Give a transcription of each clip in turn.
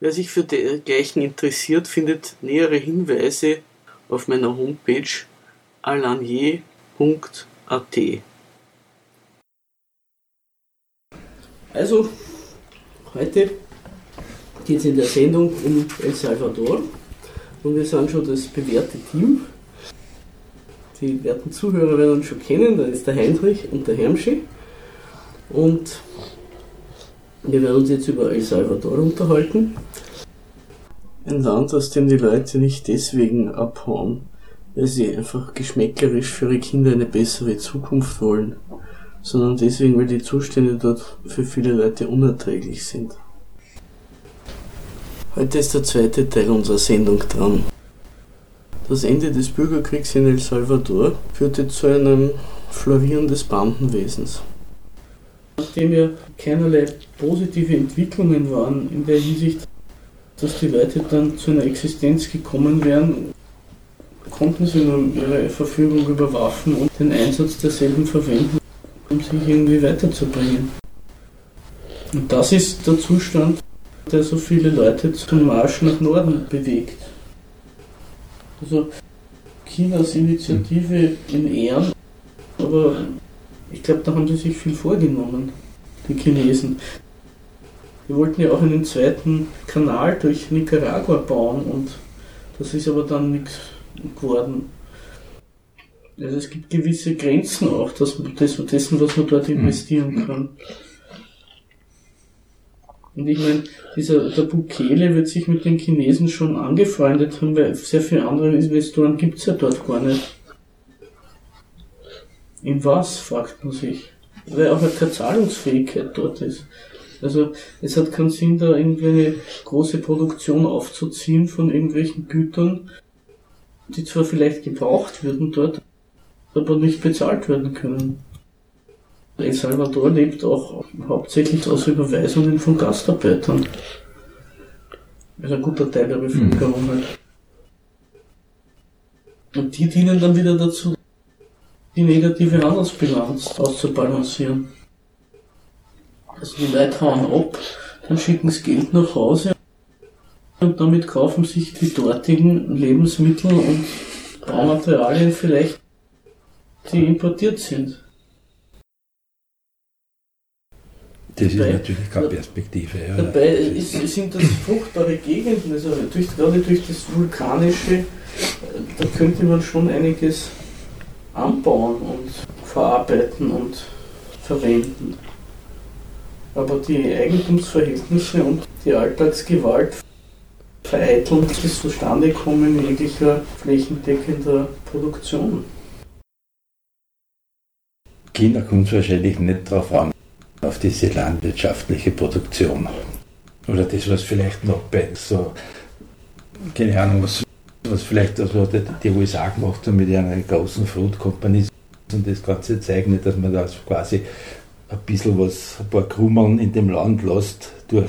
Wer sich für dergleichen interessiert, findet nähere Hinweise auf meiner Homepage alanier.at. Also, heute geht es in der Sendung um El Salvador und wir sind schon das bewährte Team. Die werten Zuhörer werden uns schon kennen, da ist der Heinrich und der Hermschi. Und wir werden uns jetzt über El Salvador unterhalten. Ein Land, aus dem die Leute nicht deswegen abhauen, weil sie einfach geschmäcklerisch für ihre Kinder eine bessere Zukunft wollen, sondern deswegen, weil die Zustände dort für viele Leute unerträglich sind. Heute ist der zweite Teil unserer Sendung dran. Das Ende des Bürgerkriegs in El Salvador führte zu einem Florieren des Bandenwesens. Nachdem ja keinerlei positive Entwicklungen waren in der Hinsicht, dass die Leute dann zu einer Existenz gekommen wären, konnten sie nur ihre Verfügung über Waffen und den Einsatz derselben verwenden, um sich irgendwie weiterzubringen. Und das ist der Zustand, der so viele Leute zum Marsch nach Norden bewegt. Also Chinas Initiative in Ehren, aber ich glaube, da haben sie sich viel vorgenommen, die Chinesen. Wir wollten ja auch einen zweiten Kanal durch Nicaragua bauen und das ist aber dann nichts geworden. Also es gibt gewisse Grenzen auch dass, dessen, was man dort mhm. investieren kann. Und ich meine, dieser, der Bukele wird sich mit den Chinesen schon angefreundet haben, weil sehr viele andere Investoren gibt es ja dort gar nicht. In was, fragt man sich. Weil auch keine Zahlungsfähigkeit dort ist. Also es hat keinen Sinn, da irgendwie eine große Produktion aufzuziehen von irgendwelchen Gütern, die zwar vielleicht gebraucht würden dort, aber nicht bezahlt werden können. El Salvador lebt auch hauptsächlich aus Überweisungen von Gastarbeitern. Also ein guter Teil der Bevölkerung mhm. halt. Und die dienen dann wieder dazu, die negative Handelsbilanz auszubalancieren. Also die Leute hauen ab, dann schicken sie Geld nach Hause und damit kaufen sich die dortigen Lebensmittel und Baumaterialien vielleicht, die importiert sind. Das dabei, ist natürlich keine Perspektive. Ja. Dabei ist, sind das fruchtbare Gegenden, also durch, gerade durch das Vulkanische, äh, da könnte man schon einiges anbauen und verarbeiten und verwenden. Aber die Eigentumsverhältnisse und die Alltagsgewalt vereiteln das Zustandekommen jeglicher flächendeckender Produktion. China kommt wahrscheinlich nicht darauf an, auf diese landwirtschaftliche Produktion. Oder das, was vielleicht noch bei so, keine Ahnung, was, was vielleicht also die, USA gemacht haben mit einer großen Food Company und das Ganze zeigt nicht, dass man da quasi ein bisschen was, ein paar Krummeln in dem Land lässt durch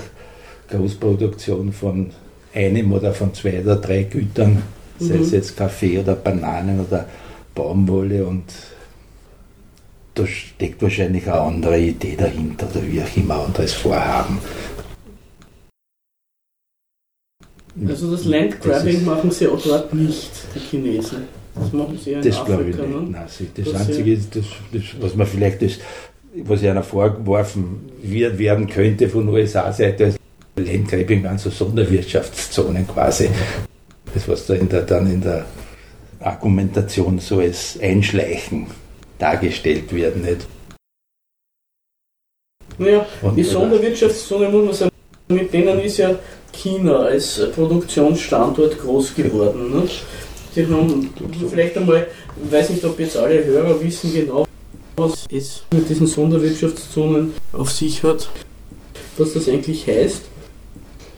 Großproduktion von einem oder von zwei oder drei Gütern, mhm. sei es jetzt Kaffee oder Bananen oder Baumwolle und da steckt wahrscheinlich eine andere Idee dahinter oder wie auch immer anderes Vorhaben. Also das Landgrabbing das machen sie auch dort nicht, die Chinesen. Das machen sie ja in das Afrika. Ich nicht. Ne? Nein, das, das Einzige ist, das, das, was man vielleicht, das, was einer vorgeworfen werden könnte von USA-Seite, ist Landgrabbing waren so Sonderwirtschaftszonen quasi. Das, was da in der, dann in der Argumentation so als Einschleichen dargestellt werden. Nicht? Naja, Und, die Sonderwirtschaftszone muss man sagen, mit denen ist ja China als Produktionsstandort groß geworden. Ne? Die haben vielleicht einmal, ich weiß nicht, ob jetzt alle Hörer wissen genau, was es mit diesen Sonderwirtschaftszonen auf sich hat, was das eigentlich heißt.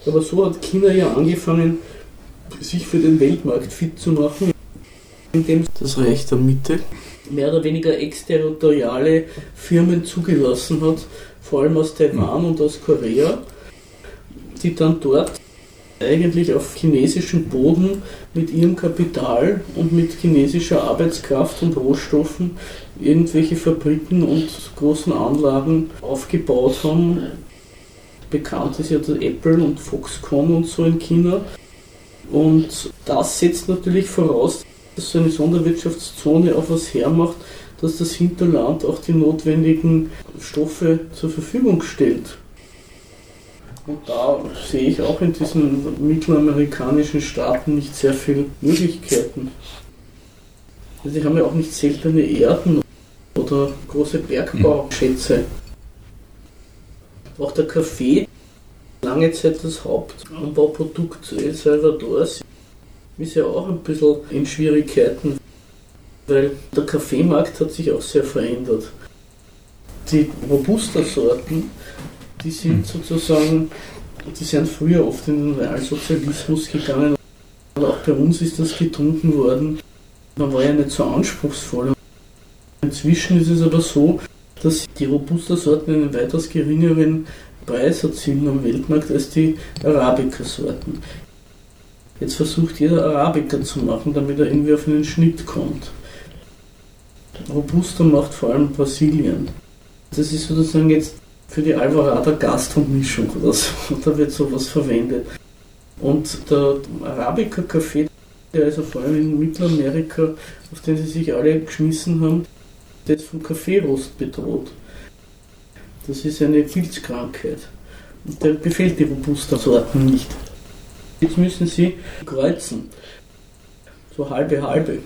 Aber so hat China ja angefangen, sich für den Weltmarkt fit zu machen, indem das Reich der Mitte mehr oder weniger exterritoriale Firmen zugelassen hat, vor allem aus Taiwan und aus Korea, die dann dort eigentlich auf chinesischem Boden mit ihrem Kapital und mit chinesischer Arbeitskraft und Rohstoffen irgendwelche Fabriken und großen Anlagen aufgebaut haben, bekannt ist ja der Apple und Foxconn und so in China. Und das setzt natürlich voraus, dass so eine Sonderwirtschaftszone auch was hermacht, dass das Hinterland auch die notwendigen Stoffe zur Verfügung stellt. Und da sehe ich auch in diesen mittelamerikanischen Staaten nicht sehr viele Möglichkeiten. Also sie haben ja auch nicht seltene Erden oder große Bergbauschätze. Auch der Kaffee, lange Zeit das Hauptanbauprodukt El Salvadors, ist ja auch ein bisschen in Schwierigkeiten, weil der Kaffeemarkt hat sich auch sehr verändert. Die Robusta-Sorten, die sind sozusagen, die sind früher oft in den Realsozialismus gegangen. Und auch bei uns ist das getrunken worden. Man war ja nicht so anspruchsvoll. Inzwischen ist es aber so, dass die Robusta-Sorten einen weitaus geringeren Preis erzielen am Weltmarkt als die Arabica-Sorten. Jetzt versucht jeder Arabica zu machen, damit er irgendwie auf einen Schnitt kommt. Robusta macht vor allem Brasilien. Das ist sozusagen jetzt für die Alvarada Gastro-Mischung oder so. Da wird sowas verwendet. Und der Arabica-Kaffee, der ist vor allem in Mittelamerika, auf den sie sich alle geschmissen haben, der ist vom Kaffeerost bedroht. Das ist eine Pilzkrankheit. Und der befällt die Robusta-Sorten nicht. Jetzt müssen sie kreuzen. So halbe halbe.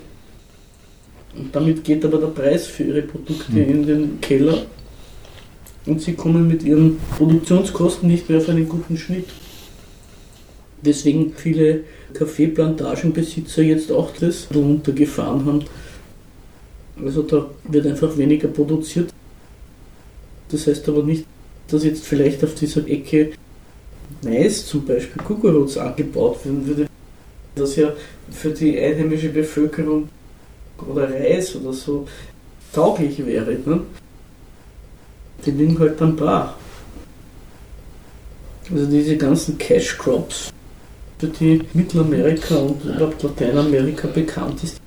Und damit geht aber der Preis für ihre Produkte mhm. in den Keller und sie kommen mit ihren Produktionskosten nicht mehr auf einen guten Schnitt. Deswegen viele Kaffeeplantagenbesitzer jetzt auch das runtergefahren haben. Also da wird einfach weniger produziert. Das heißt aber nicht, dass jetzt vielleicht auf dieser Ecke Mais zum Beispiel Kukuruz angebaut werden würde, das ja für die einheimische Bevölkerung oder Reis oder so tauglich wäre. Ne? Die liegen halt dann brach. Also diese ganzen Cash Crops, für die Mittelamerika und überhaupt Lateinamerika bekannt ist,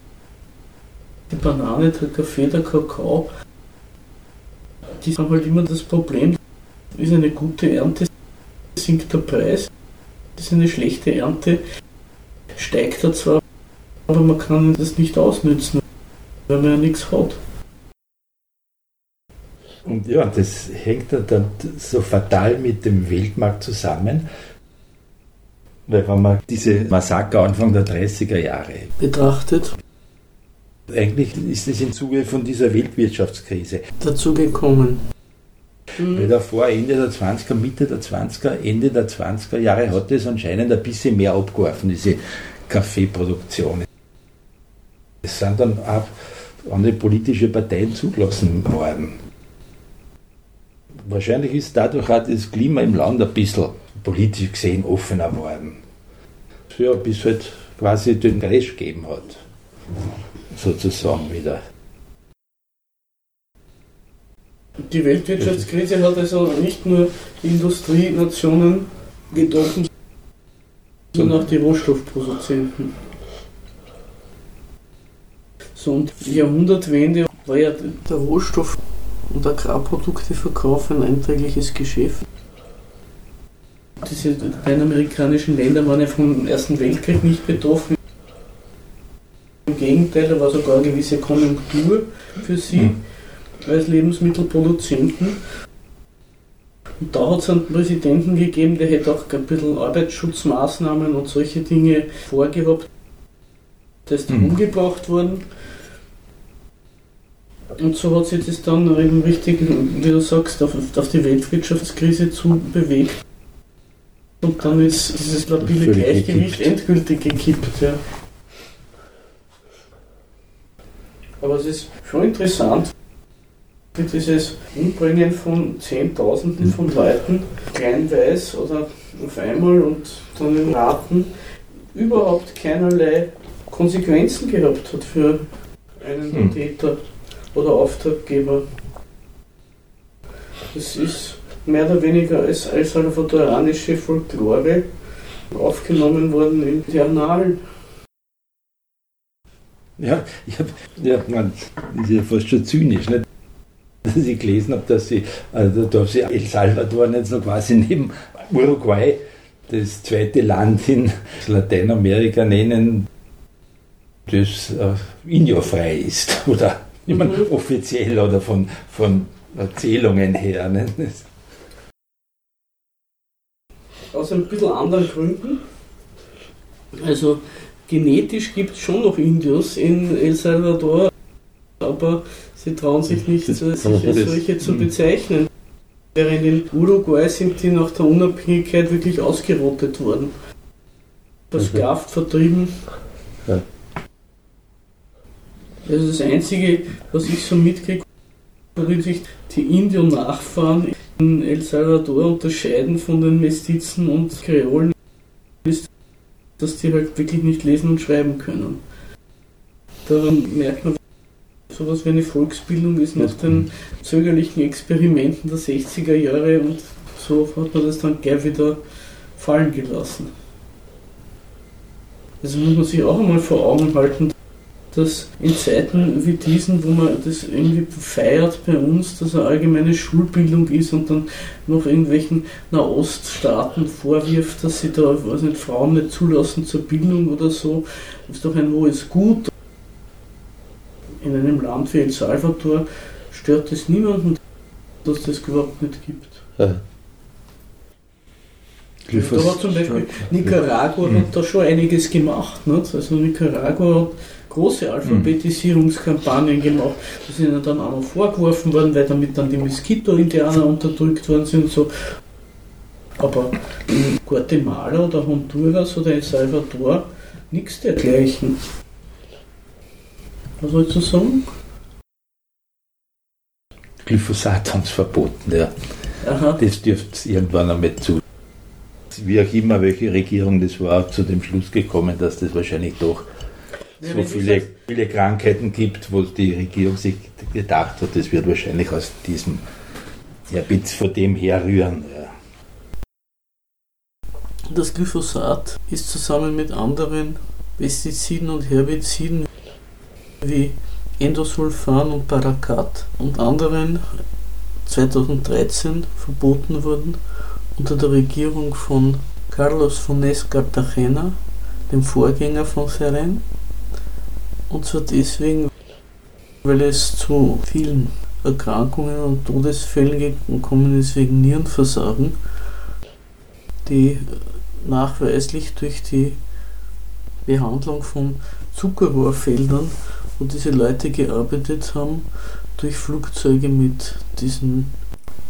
die Banane, der Kaffee, der Kakao, die haben halt immer das Problem, ist eine gute Ernte, sinkt der Preis, ist eine schlechte Ernte, steigt er zwar, aber man kann das nicht ausnützen, weil man ja nichts hat. Und ja, das hängt dann so fatal mit dem Weltmarkt zusammen, weil wenn man diese Massaker Anfang der 30er Jahre betrachtet, eigentlich ist es im Zuge von dieser Weltwirtschaftskrise dazu gekommen. Weil davor, Ende der 20er, Mitte der 20er, Ende der 20er Jahre hat es anscheinend ein bisschen mehr abgeworfen, diese Kaffeeproduktion. Es sind dann auch andere politische Parteien zugelassen worden. Wahrscheinlich ist dadurch auch das Klima im Land ein bisschen politisch gesehen offener worden. Ja, bis halt quasi den Crash gegeben hat. Sozusagen wieder. Die Weltwirtschaftskrise hat also nicht nur die Industrienationen getroffen, sondern auch die Rohstoffproduzenten. So, und die Jahrhundertwende war ja der Rohstoff- und Agrarprodukteverkauf ein einträgliches Geschäft. Diese lateinamerikanischen Länder waren ja vom Ersten Weltkrieg nicht betroffen. Im Gegenteil, da war sogar eine gewisse Konjunktur für sie. Mhm als Lebensmittelproduzenten. Und da hat es einen Präsidenten gegeben, der hätte auch ein bisschen Arbeitsschutzmaßnahmen und solche Dinge vorgehabt. Der ist dann mhm. umgebracht worden. Und so hat sich das dann eben richtig, wie du sagst, auf, auf die Weltwirtschaftskrise zu bewegt. Und dann ist dieses labile Gleichgewicht endgültig gekippt. Ja. Aber es ist schon interessant, dieses Umbringen von Zehntausenden von Leuten, kleinweiß oder auf einmal und dann in Raten, überhaupt keinerlei Konsequenzen gehabt hat für einen hm. Täter oder Auftraggeber. Das ist mehr oder weniger als, salvadoranische Folklore aufgenommen worden in die Annalen. Ja, ich habe, ja, man, ist ja fast schon zynisch, nicht? dass ich gelesen habe, dass sie, also dass sie El Salvador nicht so quasi neben Uruguay das zweite Land in Lateinamerika nennen, das äh, Indio-frei ist. Oder immer mhm. offiziell oder von, von Erzählungen her. Ne? Aus ein bisschen anderen Gründen. Also genetisch gibt es schon noch Indios in El Salvador, aber sie trauen sich nicht, sich als solche zu bezeichnen. Während in Uruguay sind die nach der Unabhängigkeit wirklich ausgerottet worden. Versklavt, vertrieben. Ja. Das ist das Einzige, was ich so mitkriege, worin sich die Indio-Nachfahren in El Salvador unterscheiden von den Mestizen und Kreolen, ist, dass die halt wirklich nicht lesen und schreiben können. Daran merkt man, sowas wie eine Volksbildung ist nach den zögerlichen Experimenten der 60er Jahre und so hat man das dann gleich wieder fallen gelassen. Also muss man sich auch einmal vor Augen halten, dass in Zeiten wie diesen, wo man das irgendwie feiert bei uns, dass eine allgemeine Schulbildung ist und dann noch irgendwelchen Nahoststaaten vorwirft, dass sie da weiß nicht, Frauen nicht zulassen zur Bildung oder so, ist doch ein hohes Gut. In einem Land wie El Salvador stört es niemanden, dass das überhaupt nicht gibt. Ja. Da hat zum Beispiel Nicaragua hat da schon einiges gemacht. Nicht? Also Nicaragua hat große Alphabetisierungskampagnen gemacht. Die sind dann auch noch vorgeworfen worden, weil damit dann die Mosquito-Indianer unterdrückt worden sind. So. Aber in Guatemala oder Honduras oder El Salvador nichts dergleichen. Was sollst du sagen? Glyphosat haben sie verboten, ja. Aha. Das dürfte es irgendwann einmal zu. Wie auch immer, welche Regierung das war, zu dem Schluss gekommen, dass das wahrscheinlich doch so viele, viele Krankheiten gibt, wo die Regierung sich gedacht hat, das wird wahrscheinlich aus diesem ja, von dem herrühren. Ja. Das Glyphosat ist zusammen mit anderen Pestiziden und Herbiziden wie Endosulfan und Paraquat und anderen 2013 verboten worden unter der Regierung von Carlos Funes Cartagena, dem Vorgänger von Seren. Und zwar deswegen, weil es zu vielen Erkrankungen und Todesfällen gekommen ist wegen Nierenversagen, die nachweislich durch die Behandlung von Zuckerrohrfeldern, wo diese Leute gearbeitet haben, durch Flugzeuge mit diesen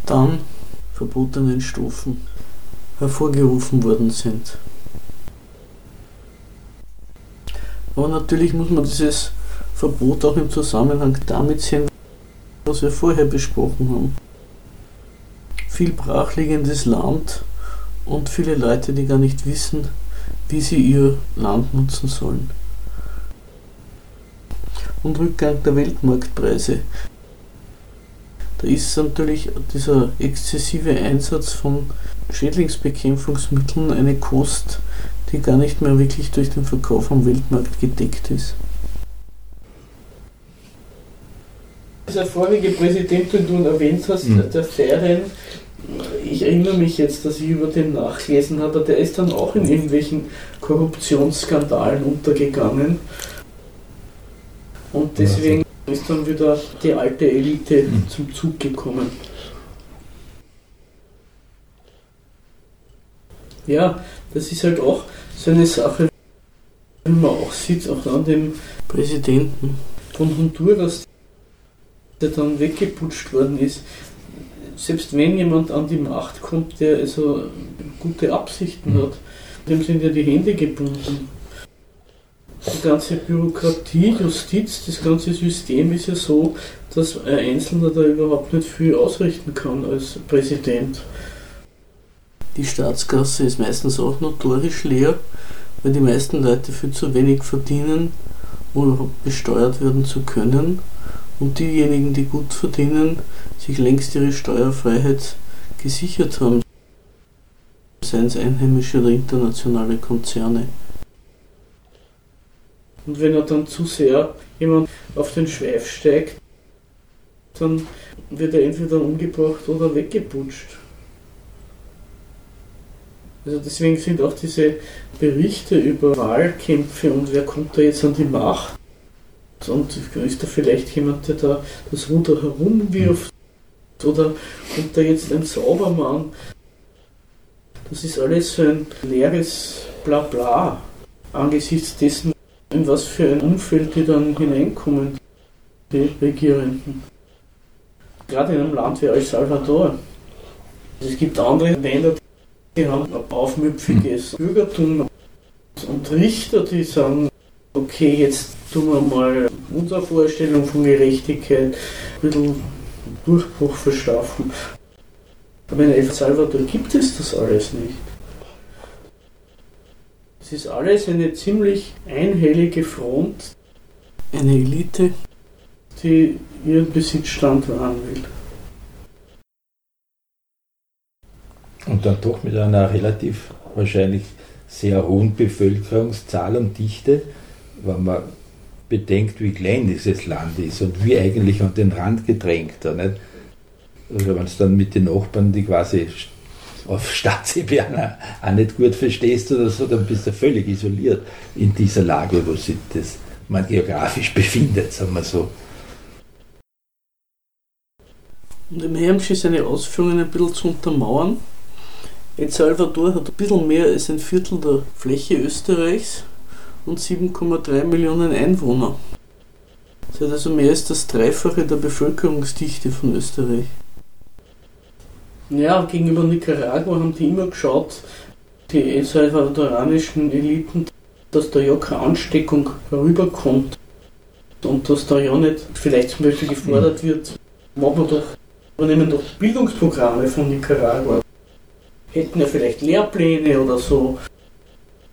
dann verbotenen Stoffen hervorgerufen worden sind. Aber natürlich muss man dieses Verbot auch im Zusammenhang damit sehen, was wir vorher besprochen haben. Viel brachliegendes Land und viele Leute, die gar nicht wissen, wie sie ihr Land nutzen sollen. Und Rückgang der Weltmarktpreise. Da ist natürlich dieser exzessive Einsatz von Schädlingsbekämpfungsmitteln eine Kost, die gar nicht mehr wirklich durch den Verkauf am Weltmarkt gedeckt ist. Der vorige Präsident, den du erwähnt hast, mhm. der Ferien, ich erinnere mich jetzt, dass ich über den nachgelesen habe, der ist dann auch in irgendwelchen Korruptionsskandalen untergegangen. Und deswegen ist dann wieder die alte Elite mhm. zum Zug gekommen. Ja, das ist halt auch so eine Sache, wie man auch sieht, auch an dem Präsidenten von Honduras, der dann weggeputscht worden ist. Selbst wenn jemand an die Macht kommt, der also gute Absichten mhm. hat, dem sind ja die Hände gebunden. Die ganze Bürokratie, Justiz, das ganze System ist ja so, dass ein Einzelner da überhaupt nicht viel ausrichten kann als Präsident. Die Staatskasse ist meistens auch notorisch leer, weil die meisten Leute viel zu wenig verdienen, um überhaupt besteuert werden zu können. Und diejenigen, die gut verdienen, sich längst ihre Steuerfreiheit gesichert haben, seien es einheimische oder internationale Konzerne. Und wenn er dann zu sehr jemand auf den Schweif steigt, dann wird er entweder umgebracht oder weggeputscht. Also deswegen sind auch diese Berichte über Wahlkämpfe und wer kommt da jetzt an die Macht und ist da vielleicht jemand, der da das Ruder herumwirft oder kommt da jetzt ein Zaubermann. Das ist alles so ein leeres Blabla angesichts dessen, in was für ein Umfeld die dann hineinkommen, die Regierenden. Gerade in einem Land wie El Salvador. Es gibt andere Länder, die haben ein aufmüpfiges Bürgertum und Richter, die sagen, okay, jetzt tun wir mal unsere Vorstellung von Gerechtigkeit ein bisschen Durchbruch verschaffen. Aber in El Salvador gibt es das alles nicht. Es ist alles eine ziemlich einhellige Front, eine Elite, die ihren Besitzstand wahren will. Und dann doch mit einer relativ wahrscheinlich sehr hohen Bevölkerungszahl und Dichte, wenn man bedenkt, wie klein dieses Land ist und wie eigentlich an den Rand gedrängt. Nicht? Also wenn es dann mit den Nachbarn, die quasi auf Staatsebene auch nicht gut verstehst oder so, dann bist du völlig isoliert in dieser Lage, wo sich das man geografisch befindet, sagen wir so. Und im ist seine Ausführungen ein bisschen zu untermauern. El Salvador hat ein bisschen mehr als ein Viertel der Fläche Österreichs und 7,3 Millionen Einwohner. Das hat also mehr als das Dreifache der Bevölkerungsdichte von Österreich. Ja, gegenüber Nicaragua haben die immer geschaut, die El Salvadoranischen Eliten, dass da ja keine Ansteckung herüberkommt und dass da ja nicht vielleicht zum Beispiel gefordert wird, machen wir doch, übernehmen doch Bildungsprogramme von Nicaragua. Hätten ja vielleicht Lehrpläne oder so.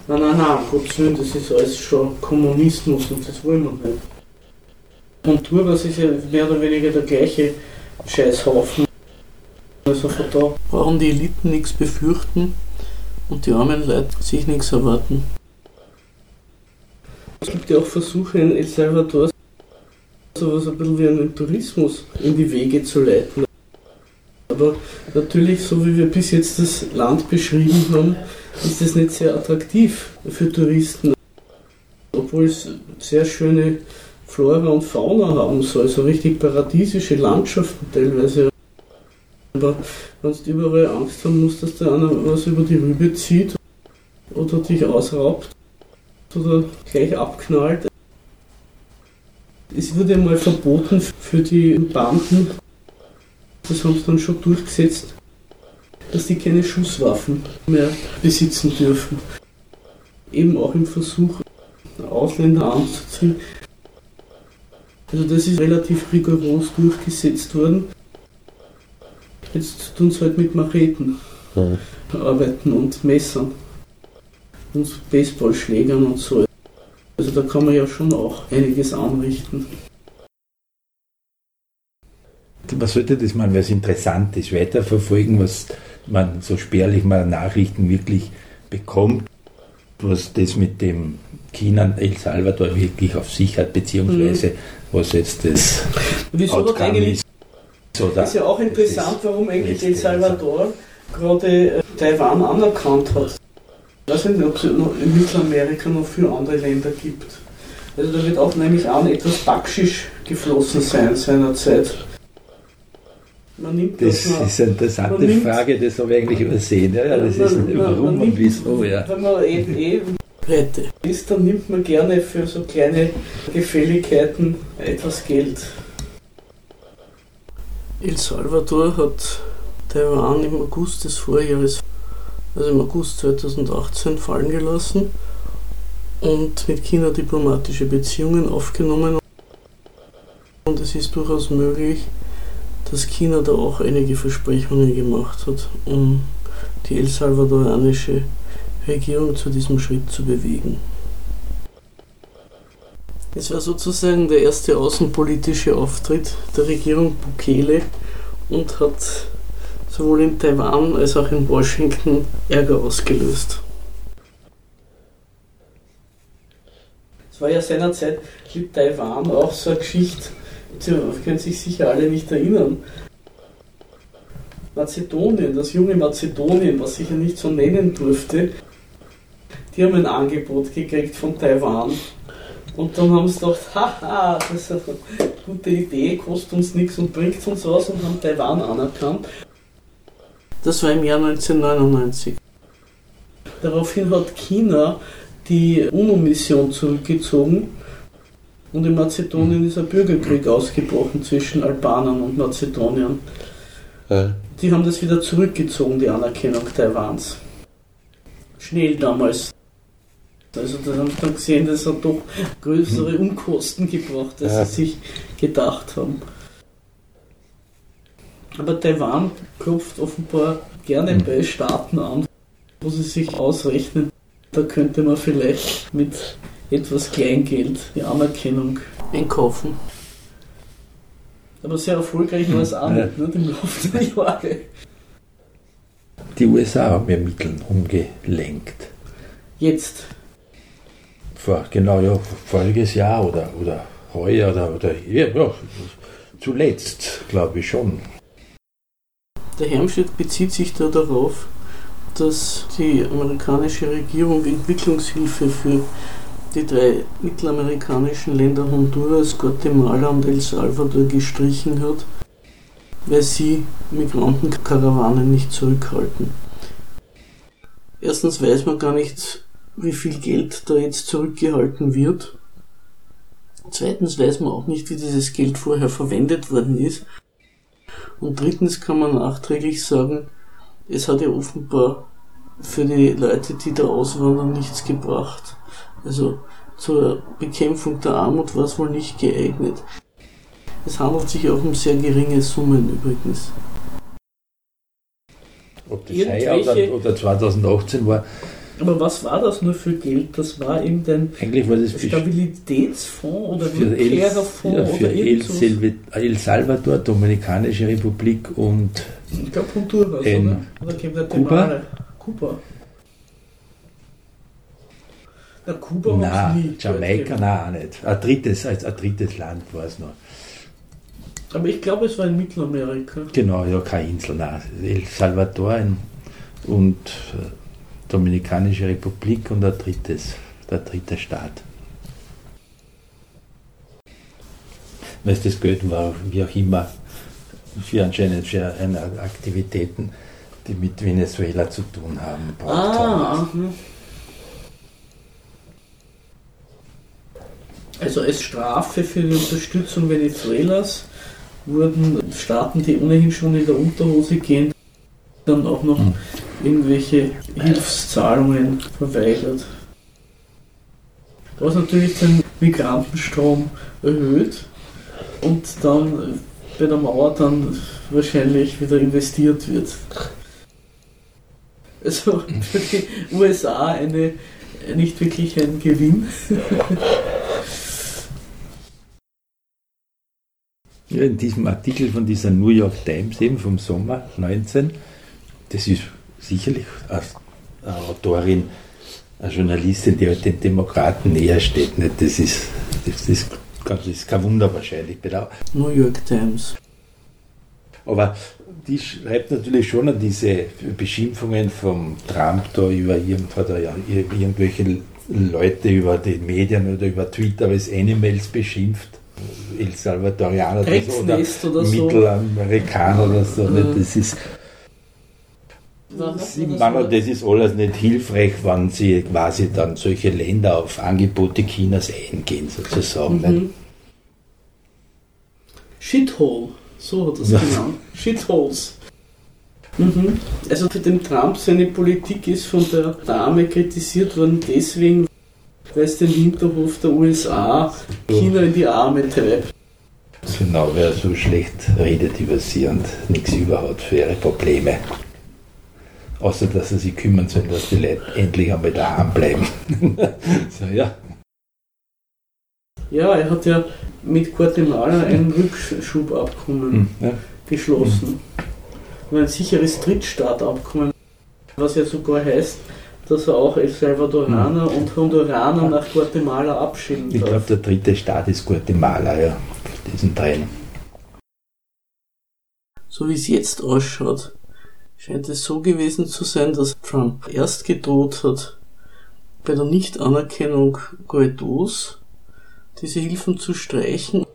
Nein, nein, nein, Gottes Willen, das ist alles schon Kommunismus und das wollen wir nicht. Und Turbas ist ja mehr oder weniger der gleiche Scheißhaufen. Also von da brauchen die Eliten nichts befürchten und die armen Leute sich nichts erwarten. Es gibt ja auch Versuche in El Salvador, sowas ein bisschen wie einen Tourismus in die Wege zu leiten. Aber natürlich, so wie wir bis jetzt das Land beschrieben haben, ist es nicht sehr attraktiv für Touristen. Obwohl es sehr schöne Flora und Fauna haben soll, so richtig paradiesische Landschaften teilweise. Aber wenn du überall Angst haben musst, dass da einer was über die Rübe zieht oder dich ausraubt oder gleich abknallt. Es wurde mal verboten für die Banden, das haben sie dann schon durchgesetzt, dass die keine Schusswaffen mehr besitzen dürfen. Eben auch im Versuch, Ausländer anzuziehen. Also das ist relativ rigoros durchgesetzt worden. Jetzt tun sie halt mit Macheten mhm. arbeiten und Messern und Baseballschlägern und so. Also da kann man ja schon auch einiges anrichten. Man sollte das mal, weil es interessant ist, weiterverfolgen, was man so spärlich mal Nachrichten wirklich bekommt, was das mit dem China El Salvador wirklich auf sich hat, beziehungsweise mhm. was jetzt das Wieso Outcome ist. Oder? ist ja auch interessant, warum eigentlich El Salvador gerade äh, Taiwan anerkannt hat. Ich weiß nicht, ob es in Mittelamerika noch viele andere Länder gibt. Also da wird auch nämlich an etwas Backschisch geflossen sein seinerzeit. Man nimmt das, das ist eine interessante nimmt, Frage, das habe ich eigentlich übersehen. Ja, das man, ist man, warum und wieso. Ja. Wenn man eh, eh pleite ist, dann nimmt man gerne für so kleine Gefälligkeiten etwas Geld. El Salvador hat Taiwan im August des Vorjahres, also im August 2018, fallen gelassen und mit China diplomatische Beziehungen aufgenommen. Und es ist durchaus möglich, dass China da auch einige Versprechungen gemacht hat, um die El Salvadoranische Regierung zu diesem Schritt zu bewegen. Es war sozusagen der erste außenpolitische Auftritt der Regierung Bukele und hat sowohl in Taiwan als auch in Washington Ärger ausgelöst. Es war ja seinerzeit mit Taiwan auch so eine Geschichte, Sie können sich sicher alle nicht erinnern. Mazedonien, das junge Mazedonien, was sich ja nicht so nennen durfte, die haben ein Angebot gekriegt von Taiwan. Und dann haben sie gedacht, haha, das ist eine gute Idee, kostet uns nichts und bringt uns was und haben Taiwan anerkannt. Das war im Jahr 1999. Daraufhin hat China die UNO-Mission zurückgezogen und in Mazedonien ist ein Bürgerkrieg ausgebrochen zwischen Albanern und Mazedoniern. Ja. Die haben das wieder zurückgezogen, die Anerkennung Taiwans. Schnell damals. Also da haben sie dann gesehen, das hat doch größere Unkosten gebracht, als Ja. sie sich gedacht haben. Aber Taiwan klopft offenbar gerne Mhm. bei Staaten an, wo sie sich ausrechnen, da könnte man vielleicht mit etwas Kleingeld die Anerkennung einkaufen. Aber sehr erfolgreich war es auch Ja. nicht, nicht im Laufe der Jahre. Die USA haben ja Mittel umgelenkt. Jetzt, Vor, genau, ja, voriges Jahr oder, oder heuer oder, oder ja, ja, zuletzt, glaube ich schon. der Hermstedt bezieht sich da darauf, dass die amerikanische Regierung Entwicklungshilfe für die drei mittelamerikanischen Länder Honduras, Guatemala und El Salvador gestrichen hat, weil sie Migrantenkarawanen nicht zurückhalten. Erstens weiß man gar nicht, wie viel Geld da jetzt zurückgehalten wird. Zweitens weiß man auch nicht, wie dieses Geld vorher verwendet worden ist. Und drittens kann man nachträglich sagen, es hat ja offenbar für die Leute, die da auswandern, nichts gebracht. Also zur Bekämpfung der Armut war es wohl nicht geeignet. Es handelt sich auch um sehr geringe Summen übrigens. Ob das Irgendwelche- heuer oder, oder 2018 war, Aber was war das nur für Geld? Das war irgendein eigentlich war das für, Stabilitätsfonds oder für, El, Rückkehrerfonds ja, für oder El. Salvi- El Salvador, Dominikanische Republik und Ich glaube Honduras, In oder? Oder gibt es Kuba? Kuba. Na, Kuba na, hat's nie Jamaika, nein, auch nicht. Ein drittes, als ein drittes Land war es noch. Aber ich glaube, es war in Mittelamerika. Genau, ja, keine Insel, nein. El Salvador und äh, Dominikanische Republik und ein drittes, der dritte Staat. Weil es das Geld war, wie auch immer, für anscheinend für eine Aktivitäten, die mit Venezuela zu tun haben. braucht haben. Ah, aha. Also als Strafe für die Unterstützung Venezuelas wurden Staaten, die ohnehin schon in der Unterhose gehen, dann auch noch Hm. irgendwelche Hilfszahlungen verweigert. Was natürlich den Migrantenstrom erhöht und dann bei der Mauer dann wahrscheinlich wieder investiert wird. Also für die USA eine nicht wirklich ein Gewinn. Ja, in diesem Artikel von dieser New York Times eben vom Sommer 19, das ist sicherlich eine Autorin, eine Journalistin, die halt den Demokraten näher steht. Nicht? Das, ist, das, ist, das ist kein Wunder wahrscheinlich. New York Times. Aber die schreibt natürlich schon an diese Beschimpfungen vom Trump da über er irgendwelche Leute über die Medien oder über Twitter als Animals beschimpft. El Salvadorianer oder so, oder oder so. Mittelamerikaner oder so. Mhm. nicht? Das ist, sie meinen, das ist alles nicht hilfreich, wenn sie quasi dann solche Länder auf Angebote Chinas eingehen, sozusagen. nicht? Mhm. Shithole, so hat er es genannt. Shitholes. Mhm. Also für den Trump seine Politik ist von der Dame kritisiert worden, deswegen, weil es den Hinterhof der USA China in die Arme treibt. Genau, wer so schlecht redet über sie und nichts überhaupt für ihre Probleme. Außer, dass sie sich kümmern sollen, dass die Leute endlich einmal daheim bleiben. so, ja. Ja, er hat ja mit Guatemala ein Rückschubabkommen Hm, ja. geschlossen. Und ein sicheres Drittstaatabkommen, was ja sogar heißt, dass er auch El Salvadoraner Hm. und Honduraner nach Guatemala abschieben Ich glaube, der dritte Staat ist Guatemala, ja, von diesen dreien. So wie es jetzt ausschaut, scheint es so gewesen zu sein, dass Trump erst gedroht hat, bei der Nichtanerkennung Guaidós diese Hilfen zu streichen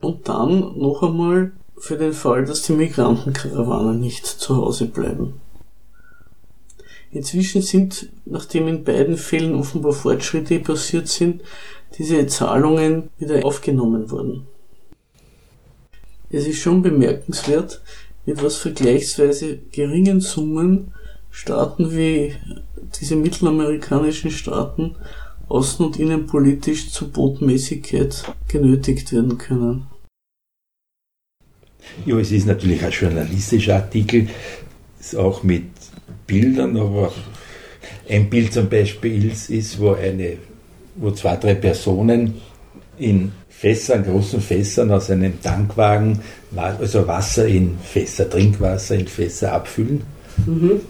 und dann noch einmal für den Fall, dass die Migrantenkarawanen nicht zu Hause bleiben. Inzwischen sind, nachdem in beiden Fällen offenbar Fortschritte passiert sind, diese Zahlungen wieder aufgenommen worden. Es ist schon bemerkenswert, mit was vergleichsweise geringen Summen Staaten wie diese mittelamerikanischen Staaten außen- und innenpolitisch zur Botmäßigkeit genötigt werden können. Ja, es ist natürlich ein journalistischer Artikel, auch mit Bildern, aber ein Bild zum Beispiel ist, wo, eine, wo zwei, drei Personen in Fässern, großen Fässern aus einem Tankwagen, wa- also Wasser in Fässer, Trinkwasser in Fässer abfüllen. Mhm.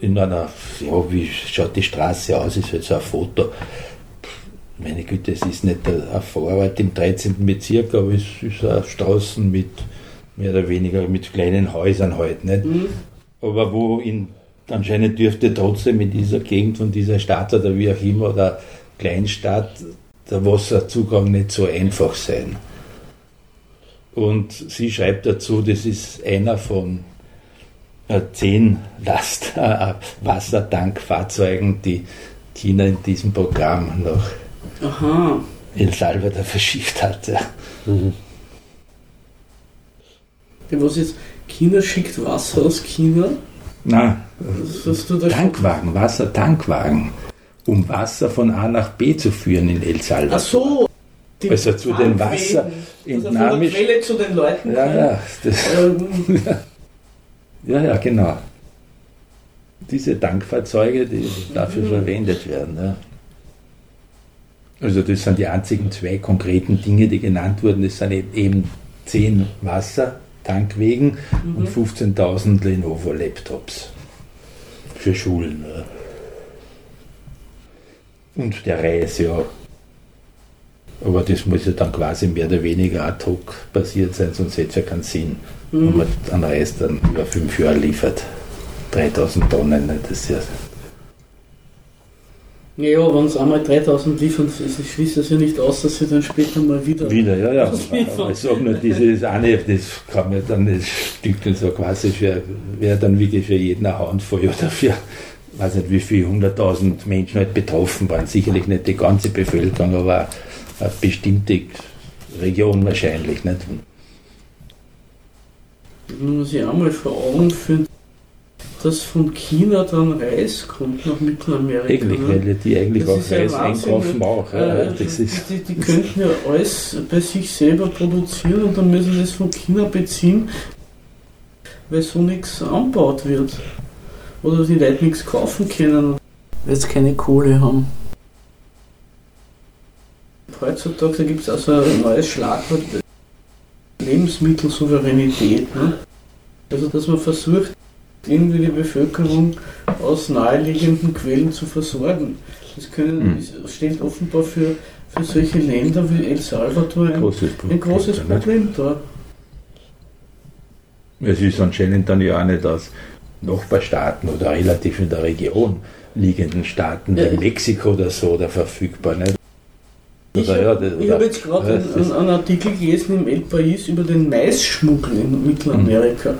In einer, ja, wie schaut die Straße aus, ist halt so ein Foto. Meine Güte, es ist nicht eine Vorort im 13. Bezirk, aber es ist eine Straßen mit mehr oder weniger mit kleinen Häusern halt, nicht? Mhm. Aber wo in, anscheinend dürfte trotzdem in dieser Gegend von dieser Stadt oder wie auch immer oder Kleinstadt der Wasserzugang nicht so einfach sein. Und sie schreibt dazu, das ist einer von äh, zehn Last äh, Wassertankfahrzeugen, die China in diesem Programm nach Aha. El Salvador verschifft hat. Ja. Ja, Was jetzt? China schickt Wasser aus China? Na, Was hast du da Tankwagen, Wassertankwagen, um Wasser von A nach B zu führen in El Salvador. Ach so. Also zu den Wasser- Also von zu den Leuten. Ja, ja, das, Ähm, ja, ja, genau. Diese Tankfahrzeuge, die dafür Mhm. verwendet werden. Ja. Also das sind die einzigen zwei konkreten Dinge, die genannt wurden. Das sind eben- eben zehn Wassertankwegen und 15.000 Lenovo-Laptops für Schulen. Und der Reis, ja. Aber das muss ja dann quasi mehr oder weniger ad hoc passiert sein, sonst hätte es ja keinen Sinn, wenn man einen Reis dann über fünf Jahre liefert. 3000 Tonnen, ne, das ist ja. Ja, wenn es einmal 3000 liefern, es schließt das ja nicht aus, dass sie dann später mal wieder. Wieder, ja, ja. Ich sage nur, dieses eine, das kann man dann, das Stück dann so quasi für, wäre dann wirklich für jeden eine Handvoll oder für, weiß nicht wie viel, 100.000 Menschen halt betroffen waren. Sicherlich nicht die ganze Bevölkerung, aber eine bestimmte Region wahrscheinlich. Nicht? Wenn man sich einmal vor Augen führt, dass von China dann Reis kommt nach Mittelamerika. Eigentlich, weil die eigentlich Das auch ist ja Reis Wahnsinn, einkaufen ne? auch. Ja, Äh, das ist, die, die könnten ja alles bei sich selber produzieren und dann müssen sie es von China beziehen, weil so nichts angebaut wird. Oder die Leute nichts kaufen können. Weil sie keine Kohle haben. Heutzutage gibt es also ein neues Schlagwort Lebensmittelsouveränität. Ne? Also dass man versucht, irgendwie die Bevölkerung aus naheliegenden Quellen zu versorgen. Das können, Hm. steht offenbar für, für solche Länder wie El Salvador ein, großes ein großes? Problem da. Es ist anscheinend dann ja auch nicht aus Nachbarstaaten oder relativ in der Region liegenden Staaten Ja, wie Mexiko oder so da verfügbar. Nicht? Ich ja, habe das- oder- hab jetzt gerade ja, einen, das- einen, einen Artikel gelesen im El País über den Maisschmuggel in Mittelamerika.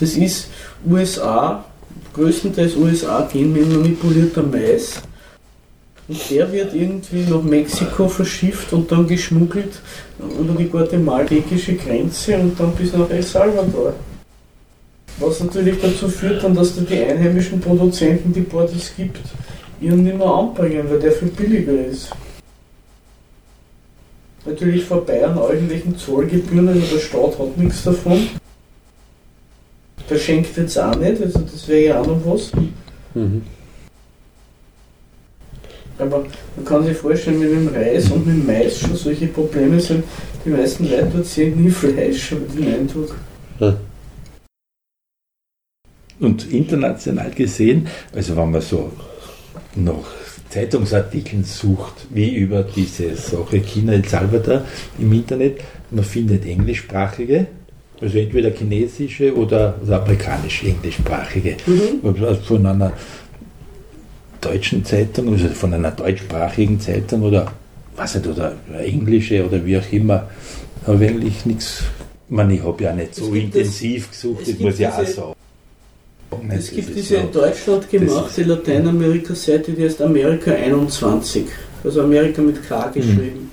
Das ist USA, größtenteils USA genmanipulierter Mais. Und der wird irgendwie nach Mexiko verschifft und dann geschmuggelt über die guatemaltekische Grenze und dann bis nach El Salvador. Was natürlich dazu führt, dann, dass da die einheimischen Produzenten, die Borders gibt, ihren nicht mehr anbringen, weil der viel billiger ist. Natürlich vorbei an irgendwelchen Zollgebühren, also der Staat hat nichts davon. Der schenkt jetzt auch nicht, also das wäre ja auch noch was. Mhm. Aber man kann sich vorstellen, mit dem Reis und mit dem Mais schon solche Probleme sind. Die meisten Leute dort sehen nie Fleisch, habe ich den Eindruck. Ja. Und international gesehen, also wenn man so nach Zeitungsartikeln sucht, wie über diese Sache China El Salvador im Internet, man findet englischsprachige, also entweder chinesische oder, oder amerikanische englischsprachige. Mhm. Von einer deutschen Zeitung, also von einer deutschsprachigen Zeitung oder was nicht, oder englische oder wie auch immer, habe ich eigentlich nichts. Ich meine, ich habe ja nicht so intensiv das, gesucht, das muss ja auch sagen. Es gibt diese in Deutschland gemachte Lateinamerika-Seite, die heißt Amerika 21. Also Amerika mit K geschrieben.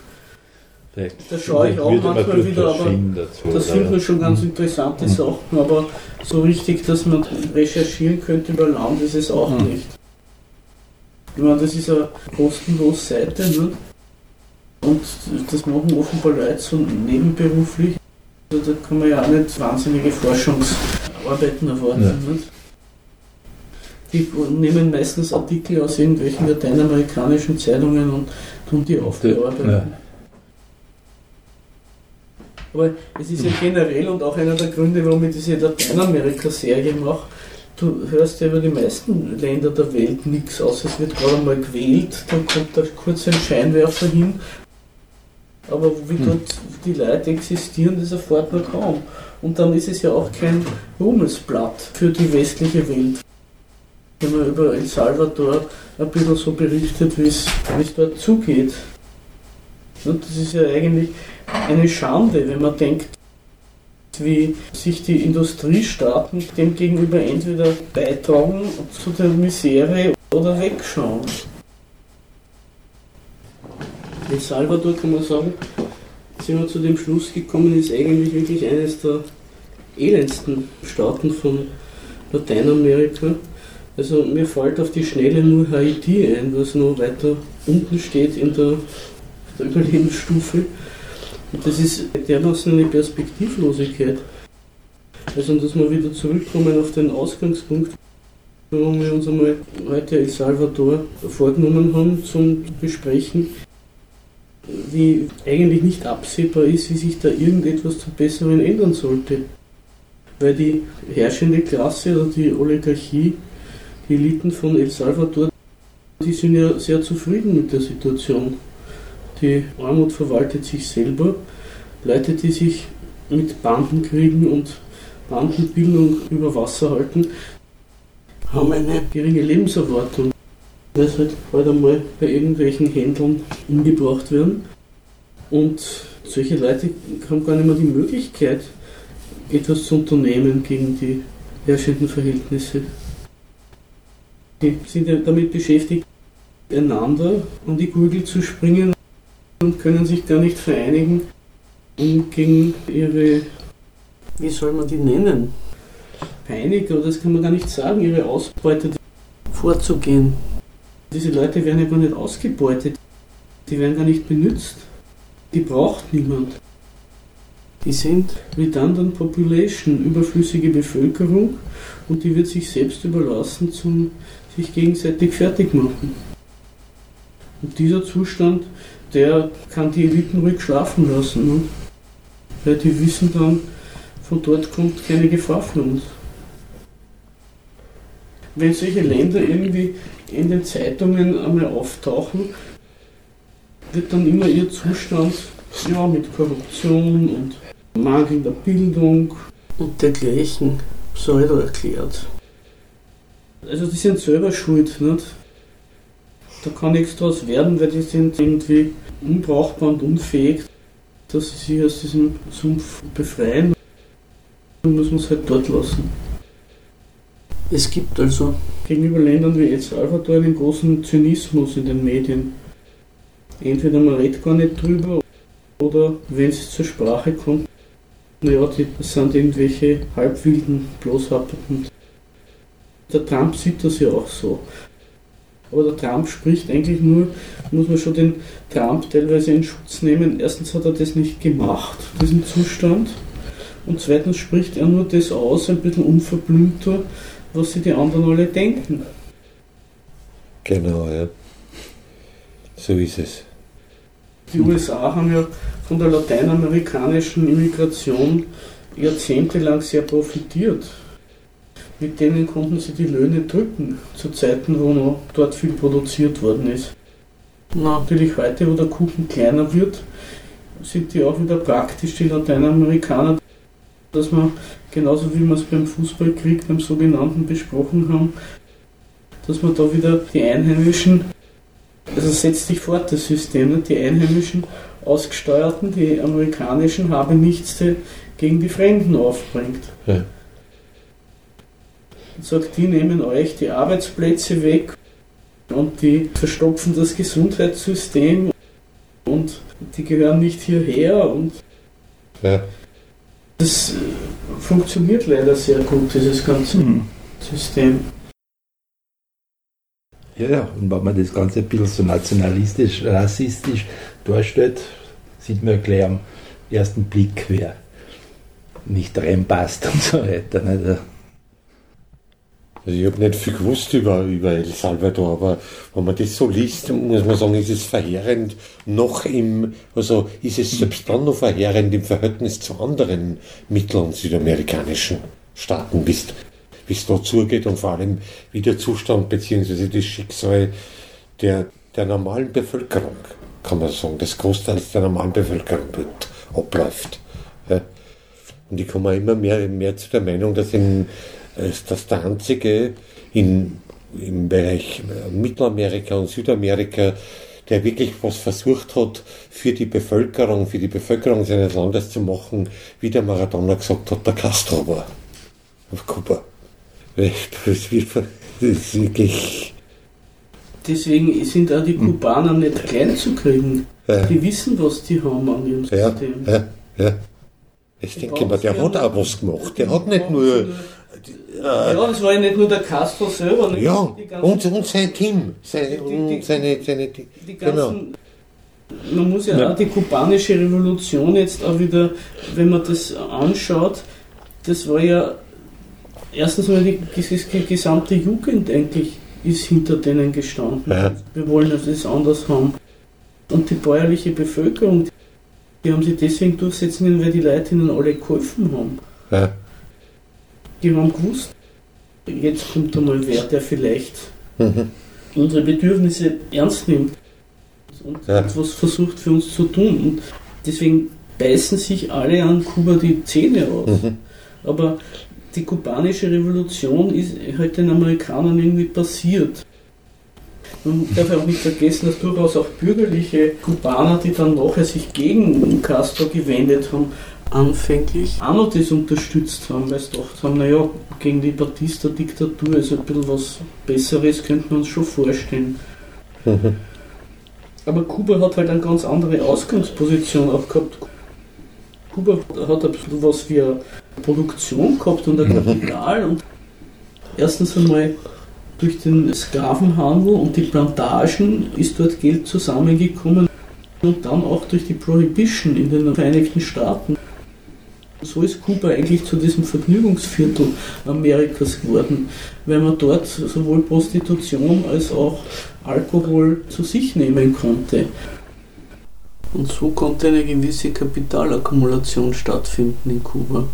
Vielleicht da schaue ich auch manchmal wieder, aber dazu, das sind mir schon ganz interessante mhm. Sachen, aber so richtig, dass man recherchieren könnte über Land, ist es auch mhm. nicht. Ich meine, das ist eine kostenlose Seite ne? und das machen offenbar Leute so nebenberuflich. Also da kann man ja auch nicht wahnsinnige Forschungsarbeiten erwarten. Ja. Nicht? Die nehmen meistens Artikel aus irgendwelchen lateinamerikanischen Zeitungen und tun die aufbearbeiten. Ja. Aber es ist ja generell und auch einer der Gründe, warum ich diese Lateinamerika-Serie mache. Du hörst ja über die meisten Länder der Welt nichts, außer es wird gerade mal gewählt, dann kommt da kurz ein Scheinwerfer hin. Aber wie hm. dort die Leute existieren, das erfährt man kaum. Und dann ist es ja auch kein Ruhmesblatt für die westliche Welt. Wenn man über El Salvador ein bisschen so berichtet, wie es dort zugeht. Und das ist ja eigentlich eine Schande, wenn man denkt, wie sich die Industriestaaten dem gegenüber entweder beitragen zu der Misere oder wegschauen. El Salvador kann man sagen, sind wir zu dem Schluss gekommen, ist eigentlich wirklich eines der elendsten Staaten von Lateinamerika. Also mir fällt auf die Schnelle nur Haiti ein, was noch weiter unten steht in der, der Überlebensstufe. Das ist dermaßen eine Perspektivlosigkeit. Also, dass wir wieder zurückkommen auf den Ausgangspunkt, warum wir uns einmal heute El Salvador vorgenommen haben zum Besprechen, wie eigentlich nicht absehbar ist, wie sich da irgendetwas zum Besseren ändern sollte. Weil die herrschende Klasse oder die Oligarchie, die Eliten von El Salvador, die sind ja sehr zufrieden mit der Situation. Die Armut verwaltet sich selber, Leute, die sich mit Bandenkriegen und Bandenbildung über Wasser halten, haben eine geringe Lebenserwartung, sie halt bald einmal bei irgendwelchen Händlern umgebracht werden. Und solche Leute haben gar nicht mehr die Möglichkeit, etwas zu unternehmen gegen die herrschenden Verhältnisse. Die sind ja damit beschäftigt, einander an die Gurgel zu springen und können sich gar nicht vereinigen, um gegen ihre, wie soll man die nennen, Peiniger, das kann man gar nicht sagen, ihre Ausbeute vorzugehen. Diese Leute werden ja gar nicht ausgebeutet, die werden gar nicht benutzt, die braucht niemand. Die sind redundant population, überflüssige Bevölkerung und die wird sich selbst überlassen zum sich gegenseitig fertig machen. Und dieser Zustand der kann die Eliten ruhig schlafen lassen. Ne? Weil die wissen dann, von dort kommt keine Gefahr für uns. Wenn solche Länder irgendwie in den Zeitungen einmal auftauchen, wird dann immer ihr Zustand ja, mit Korruption und mangelnder Bildung und dergleichen pseudo erklärt. Also die sind selber schuld, nicht? Da kann nichts draus werden, weil die sind irgendwie unbrauchbar und unfähig, dass sie sich aus diesem Sumpf befreien. Dann muss man es halt dort lassen. Es gibt also gegenüber Ländern wie El Salvador einen großen Zynismus in den Medien. Entweder man redet gar nicht drüber oder wenn es zur Sprache kommt, naja, das sind irgendwelche halbwilden Bloßhapperten. Der Trump sieht das ja auch so. Aber der Trump spricht eigentlich nur, muss man schon den Trump teilweise in Schutz nehmen. Erstens hat er das nicht gemacht, diesen Zustand. Und zweitens spricht er nur das aus, ein bisschen unverblümter, was sich die anderen alle denken. Genau, ja. So ist es. Die USA haben ja von der lateinamerikanischen Immigration jahrzehntelang sehr profitiert. Mit denen konnten sie die Löhne drücken, zu Zeiten, wo noch dort viel produziert worden ist. Natürlich heute, wo der Kuchen kleiner wird, sind die auch wieder praktisch, die Lateinamerikaner, dass man, genauso wie wir es beim Fußballkrieg, beim sogenannten besprochen haben, dass man da wieder die Einheimischen, also setzt sich fort das System, ne? die Einheimischen Ausgesteuerten, die amerikanischen, haben nichts gegen die Fremden aufbringt. Ja. Und sagt, die nehmen euch die Arbeitsplätze weg und die verstopfen das Gesundheitssystem und die gehören nicht hierher und ja. das funktioniert leider sehr gut, dieses ganze mhm. System. Ja, und wenn man das Ganze ein bisschen so nationalistisch, rassistisch darstellt, sieht man gleich am ersten Blick, wer nicht reinpasst und so weiter. Nicht? Also ich habe nicht viel gewusst über, über El Salvador, aber wenn man das so liest, muss man sagen, ist es verheerend noch im, also ist es selbst dann noch verheerend im Verhältnis zu anderen mittel- und südamerikanischen Staaten, bis, es da zugeht und vor allem wie der Zustand bzw. das Schicksal der, der normalen Bevölkerung, kann man sagen, des Großteils der normalen Bevölkerung dort abläuft. Und ich komme immer mehr, mehr zu der Meinung, dass in ist das der einzige in, im Bereich Mittelamerika und Südamerika, der wirklich was versucht hat, für die Bevölkerung, für die Bevölkerung seines Landes zu machen, wie der Maradona gesagt hat, der Castro war auf Kuba. Das, ist wirklich. Deswegen sind auch die Kubaner nicht klein zu kriegen. Ja. Die wissen, was die haben an ihrem System. Ja, ja, ja. Ich denke mal, der hat auch was gemacht. Der hat nicht nur ja, das war ja nicht nur der Castro selber. Nicht? Ja, und, und sein Team. Seine, die, die, seine, seine, die, die ganzen, genau. Man muss ja, ja, auch die kubanische Revolution jetzt auch wieder, wenn man das anschaut, das war ja erstens mal die, die gesamte Jugend eigentlich ist hinter denen gestanden. Ja. Wir wollen das anders haben. Und die bäuerliche Bevölkerung, die haben sich deswegen durchsetzen können, weil die Leute ihnen alle geholfen haben. Ja die haben gewusst, jetzt kommt einmal wer, der vielleicht mhm. unsere Bedürfnisse ernst nimmt und ja. etwas versucht für uns zu tun. Und deswegen beißen sich alle an Kuba die Zähne aus. Mhm. Aber die kubanische Revolution ist halt den Amerikanern irgendwie passiert. Man darf auch nicht vergessen, dass durchaus auch bürgerliche Kubaner, die dann nachher sich gegen Castro gewendet haben, anfänglich auch noch das unterstützt haben, weil sie gedacht haben, naja, gegen die Batista-Diktatur ist ein bisschen was Besseres, könnte man uns schon vorstellen. Mhm. Aber Kuba hat halt eine ganz andere Ausgangsposition auch gehabt. Kuba hat ein bisschen was wie eine Produktion gehabt und ein mhm. Kapital und erstens einmal durch den Sklavenhandel und die Plantagen ist dort Geld zusammengekommen und dann auch durch die Prohibition in den Vereinigten Staaten. So ist Kuba eigentlich zu diesem Vergnügungsviertel Amerikas geworden, weil man dort sowohl Prostitution als auch Alkohol zu sich nehmen konnte. Und so konnte eine gewisse Kapitalakkumulation stattfinden in Kuba.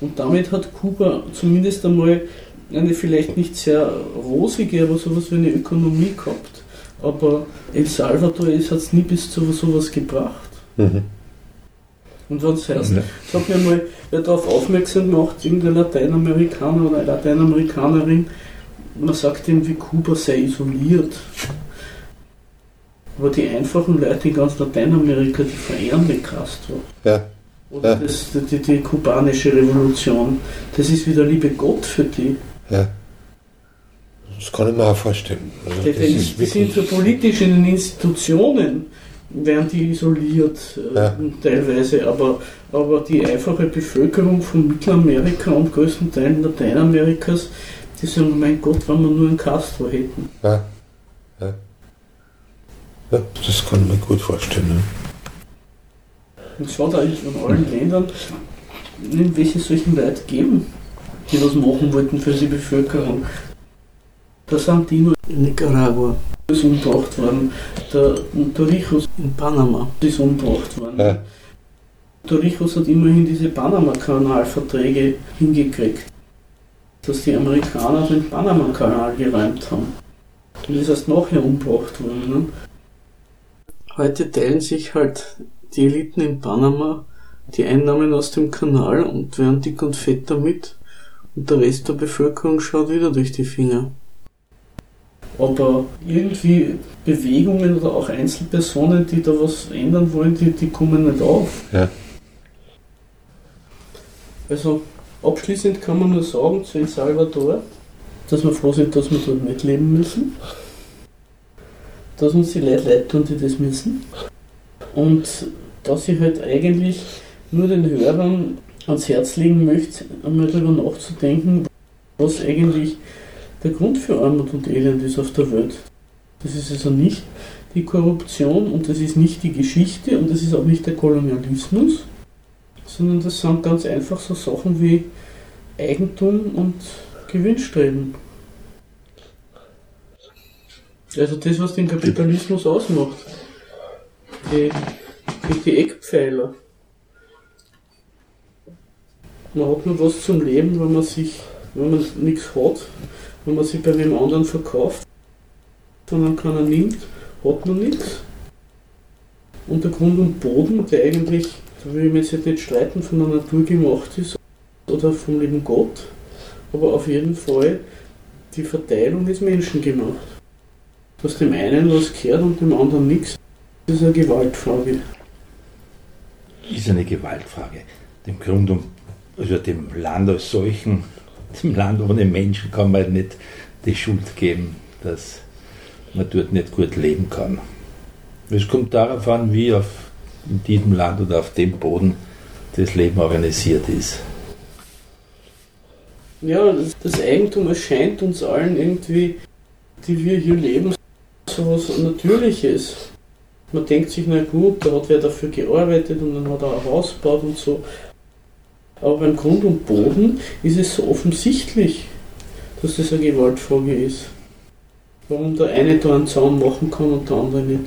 Und damit hat Kuba zumindest einmal eine vielleicht nicht sehr rosige, aber sowas wie eine Ökonomie gehabt. Aber El Salvador hat es nie bis zu sowas gebracht. Mhm. Und was heißt, ja. sag mir mal, wer darauf aufmerksam macht, irgendein Lateinamerikaner oder eine Lateinamerikanerin, man sagt ihm, wie Kuba sei isoliert. Aber die einfachen Leute in ganz Lateinamerika, die verehren den Castro. Ja. Oder ja. Das, die, die, kubanische Revolution. Das ist wieder Liebe Gott für die. Ja. Das kann ich mir auch vorstellen. Also die, die, die sind so politisch in den Institutionen werden die isoliert äh, ja. teilweise, aber, aber die einfache Bevölkerung von Mittelamerika und größten Teilen Lateinamerikas, die sagen, mein Gott, wenn wir nur einen Castro hätten. Ja. Ja. ja das kann ich mir gut vorstellen. Ne? Und es hat eigentlich von allen Ländern irgendwelche solchen Leute geben, die was machen wollten für die Bevölkerung. Da sind die nur in Nicaragua ist umgebracht worden. Der Torrijos in Panama ist umgebracht worden. Ja. Torrijos hat immerhin diese Panama-Kanalverträge hingekriegt. dass die Amerikaner den Panama-Kanal geräumt haben. Und ist erst nachher umgebracht worden. Ne? Heute teilen sich halt die Eliten in Panama die Einnahmen aus dem Kanal und werden dick und fett damit und der Rest der Bevölkerung schaut wieder durch die Finger. Aber irgendwie Bewegungen oder auch Einzelpersonen, die da was ändern wollen, die, die kommen nicht auf. Ja. Also abschließend kann man nur sagen zu El Salvador, dass wir froh sind, dass wir dort nicht leben müssen. Dass uns die Leute leid tun, die das müssen. Und dass ich halt eigentlich nur den Hörern ans Herz legen möchte, einmal darüber nachzudenken, was eigentlich der Grund für Armut und Elend ist auf der Welt. Das ist also nicht die Korruption und das ist nicht die Geschichte und das ist auch nicht der Kolonialismus, sondern das sind ganz einfach so Sachen wie Eigentum und Gewinnstreben. Also das, was den Kapitalismus ausmacht. Die, die, Eckpfeiler. Man hat nur was zum Leben, wenn man sich, wenn man nichts hat, wenn man sich bei wem anderen verkauft, sondern keiner nimmt, hat man nichts. Und der Grund und Boden, der eigentlich, da will ich mich jetzt nicht streiten, von der Natur gemacht ist oder vom lieben Gott, aber auf jeden Fall die Verteilung ist menschengemacht. Dass dem einen was gehört und dem anderen nichts, ist eine Gewaltfrage. Ist eine Gewaltfrage. Dem Grund und also dem Land als solchen, dem Land ohne Menschen kann man nicht die Schuld geben, dass man dort nicht gut leben kann. Es kommt darauf an, wie auf in diesem Land oder auf dem Boden das Leben organisiert ist. Ja, das Eigentum erscheint uns allen irgendwie, die wir hier leben, so was Natürliches. Man denkt sich, na gut, da hat wer dafür gearbeitet und dann hat er ein Haus gebaut und so. Aber beim Grund und Boden ist es so offensichtlich, dass das eine Gewaltfrage ist. Warum der eine da einen Zaun machen kann und der andere nicht.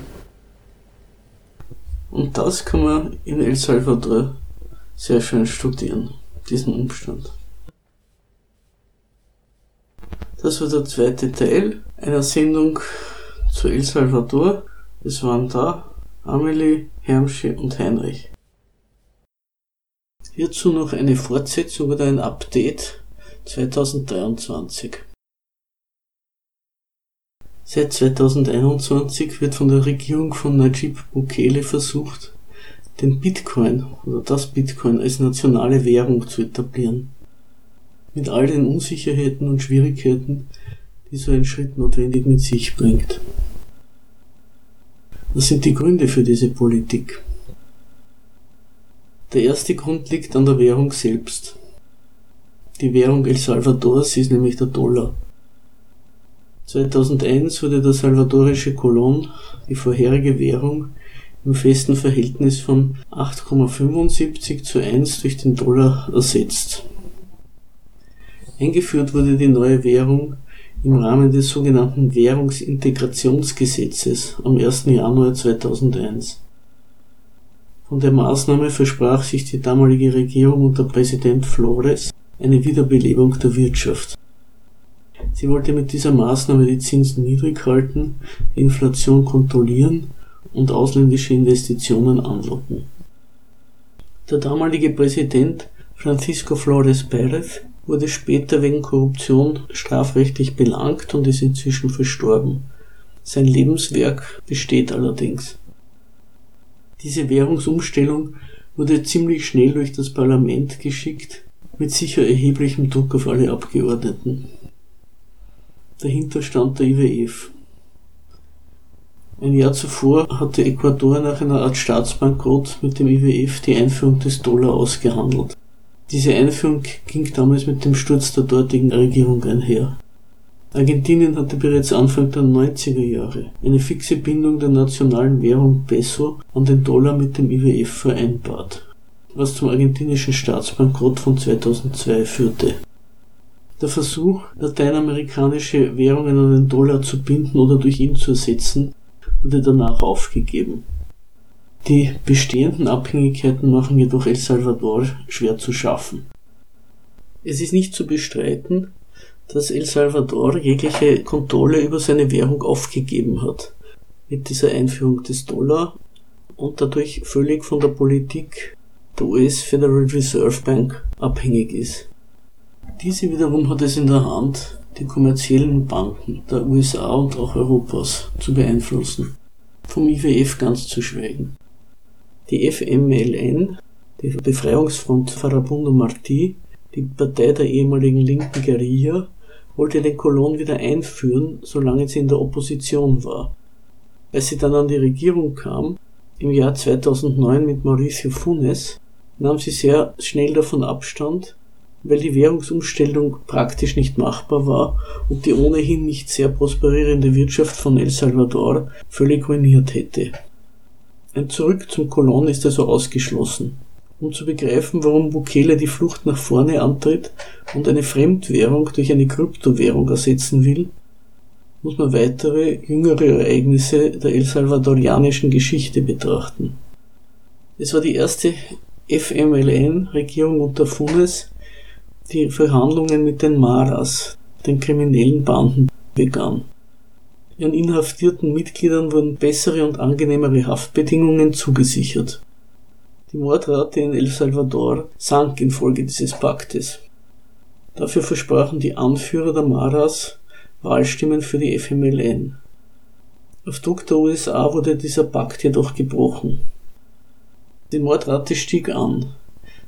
Und das kann man in El Salvador sehr schön studieren, diesen Umstand. Das war der zweite Teil einer Sendung zu El Salvador. Es waren da Amelie, Hermsche und Heinrich. Hierzu noch eine Fortsetzung oder ein Update 2023. Seit 2021 wird von der Regierung von Najib Bukele versucht, den Bitcoin oder das Bitcoin als nationale Währung zu etablieren. Mit all den Unsicherheiten und Schwierigkeiten, die so ein Schritt notwendig mit sich bringt. Was sind die Gründe für diese Politik? Der erste Grund liegt an der Währung selbst. Die Währung El Salvadors ist nämlich der Dollar. 2001 wurde der salvadorische Kolon, die vorherige Währung, im festen Verhältnis von 8,75 zu 1 durch den Dollar ersetzt. Eingeführt wurde die neue Währung im Rahmen des sogenannten Währungsintegrationsgesetzes am 1. Januar 2001. Von der Maßnahme versprach sich die damalige Regierung unter Präsident Flores eine Wiederbelebung der Wirtschaft. Sie wollte mit dieser Maßnahme die Zinsen niedrig halten, die Inflation kontrollieren und ausländische Investitionen anlocken. Der damalige Präsident Francisco Flores Pérez wurde später wegen Korruption strafrechtlich belangt und ist inzwischen verstorben. Sein Lebenswerk besteht allerdings. Diese Währungsumstellung wurde ziemlich schnell durch das Parlament geschickt, mit sicher erheblichem Druck auf alle Abgeordneten. Dahinter stand der IWF. Ein Jahr zuvor hatte Ecuador nach einer Art Staatsbankrott mit dem IWF die Einführung des Dollar ausgehandelt. Diese Einführung ging damals mit dem Sturz der dortigen Regierung einher. Argentinien hatte bereits Anfang der 90er Jahre eine fixe Bindung der nationalen Währung Peso an den Dollar mit dem IWF vereinbart, was zum argentinischen Staatsbankrott von 2002 führte. Der Versuch, lateinamerikanische Währungen an den Dollar zu binden oder durch ihn zu ersetzen, wurde danach aufgegeben. Die bestehenden Abhängigkeiten machen jedoch El Salvador schwer zu schaffen. Es ist nicht zu bestreiten, dass El Salvador jegliche Kontrolle über seine Währung aufgegeben hat. Mit dieser Einführung des Dollar und dadurch völlig von der Politik der US Federal Reserve Bank abhängig ist. Diese wiederum hat es in der Hand, die kommerziellen Banken der USA und auch Europas zu beeinflussen, vom IWF ganz zu schweigen. Die FMLN, die Befreiungsfront Farabundo Martí, die Partei der ehemaligen linken Guerilla, wollte den Kolon wieder einführen, solange sie in der Opposition war. Als sie dann an die Regierung kam, im Jahr 2009 mit Mauricio Funes, nahm sie sehr schnell davon Abstand, weil die Währungsumstellung praktisch nicht machbar war und die ohnehin nicht sehr prosperierende Wirtschaft von El Salvador völlig ruiniert hätte. Ein Zurück zum Kolon ist also ausgeschlossen. Um zu begreifen, warum Bukele die Flucht nach vorne antritt und eine Fremdwährung durch eine Kryptowährung ersetzen will, muss man weitere jüngere Ereignisse der El Salvadorianischen Geschichte betrachten. Es war die erste FMLN-Regierung unter Funes, die Verhandlungen mit den Maras, den kriminellen Banden, begann. Ihren inhaftierten Mitgliedern wurden bessere und angenehmere Haftbedingungen zugesichert. Die Mordrate in El Salvador sank infolge dieses Paktes. Dafür versprachen die Anführer der Maras Wahlstimmen für die FMLN. Auf Druck der USA wurde dieser Pakt jedoch gebrochen. Die Mordrate stieg an.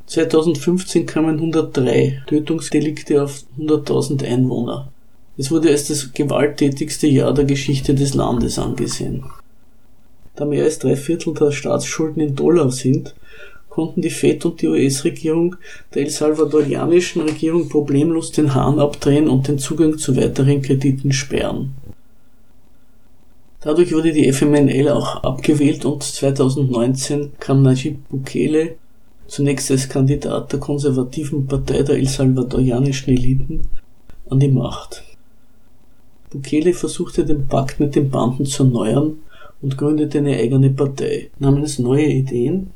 2015 kamen 103 Tötungsdelikte auf 100.000 Einwohner. Es wurde als das gewalttätigste Jahr der Geschichte des Landes angesehen. Da mehr als drei Viertel der Staatsschulden in Dollar sind, konnten die FED und die US-Regierung der El Salvadorianischen Regierung problemlos den Hahn abdrehen und den Zugang zu weiteren Krediten sperren. Dadurch wurde die FMNL auch abgewählt und 2019 kam Najib Bukele, zunächst als Kandidat der konservativen Partei der El Salvadorianischen Eliten, an die Macht. Bukele versuchte den Pakt mit den Banden zu erneuern und gründete eine eigene Partei namens Neue Ideen,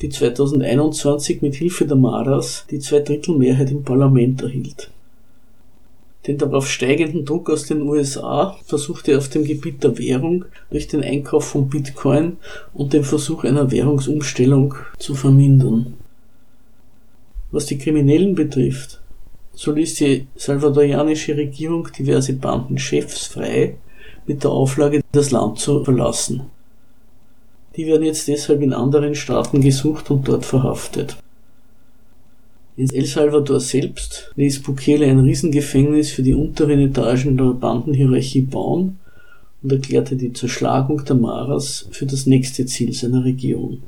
die 2021 mit Hilfe der Maras die Zweidrittelmehrheit im Parlament erhielt. Den darauf steigenden Druck aus den USA versuchte er auf dem Gebiet der Währung durch den Einkauf von Bitcoin und den Versuch einer Währungsumstellung zu vermindern. Was die Kriminellen betrifft, so ließ die salvadorianische Regierung diverse Bandenchefs frei mit der Auflage, das Land zu verlassen. Die werden jetzt deshalb in anderen Staaten gesucht und dort verhaftet. In El Salvador selbst ließ Bukele ein Riesengefängnis für die unteren Etagen der Bandenhierarchie bauen und erklärte die Zerschlagung der Maras für das nächste Ziel seiner Regierung.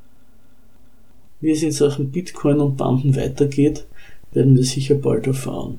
Wie es in Sachen Bitcoin und Banden weitergeht, werden wir sicher bald erfahren.